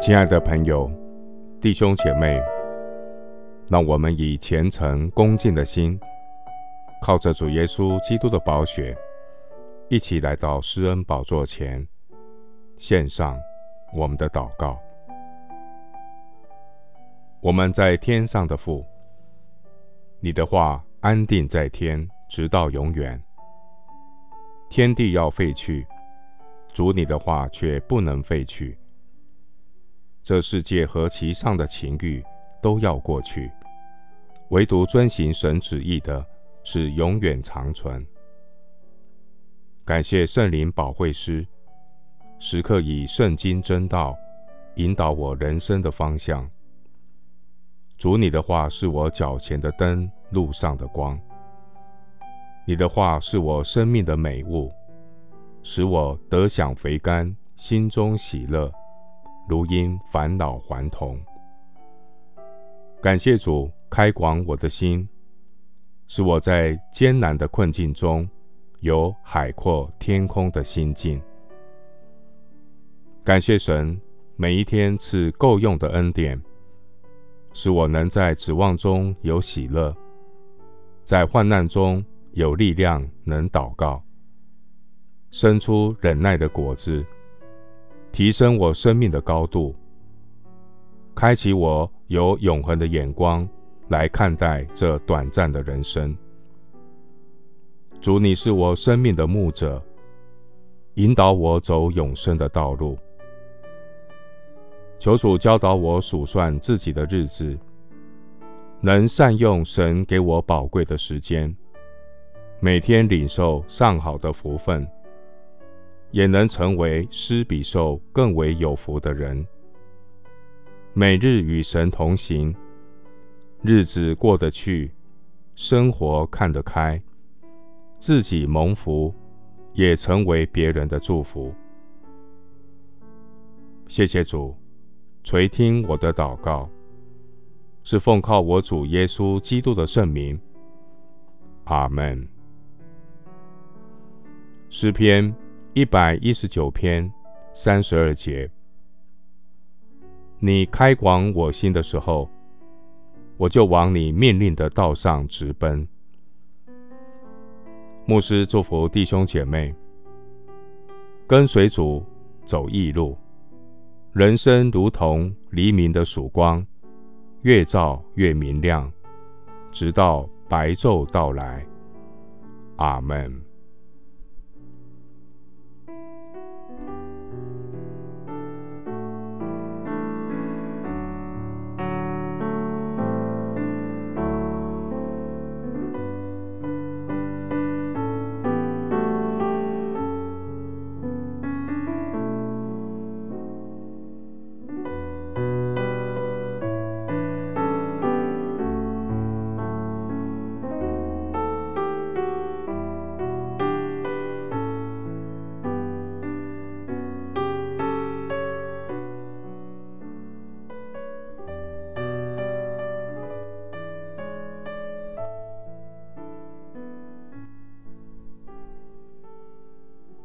亲爱的朋友、弟兄姐妹，让我们以虔诚恭敬的心，靠着主耶稣基督的宝血，一起来到施恩宝座前，献上我们的祷告。我们在天上的父，你的话安定在天，直到永远。天地要废去，主你的话却不能废去。这世界和其上的情欲都要过去，唯独遵行神旨意的是永远长存。感谢圣灵保惠师，时刻以圣经真道引导我人生的方向。主，你的话是我脚前的灯，路上的光。你的话是我生命的美物，使我得享肥甘，心中喜乐。如因返老还童，感谢主开广我的心，使我在艰难的困境中有海阔天空的心境。感谢神每一天赐够用的恩典，使我能在指望中有喜乐，在患难中有力量，能祷告，生出忍耐的果子。提升我生命的高度，开启我有永恒的眼光来看待这短暂的人生。主，你是我生命的牧者，引导我走永生的道路。求主教导我数算自己的日子，能善用神给我宝贵的时间，每天领受上好的福分。也能成为施比受更为有福的人。每日与神同行，日子过得去，生活看得开，自己蒙福，也成为别人的祝福。谢谢主，垂听我的祷告，是奉靠我主耶稣基督的圣名。阿门。诗篇。一百一十九篇三十二节，你开广我心的时候，我就往你命令的道上直奔。牧师祝福弟兄姐妹，跟随主走义路，人生如同黎明的曙光，越照越明亮，直到白昼到来。阿门。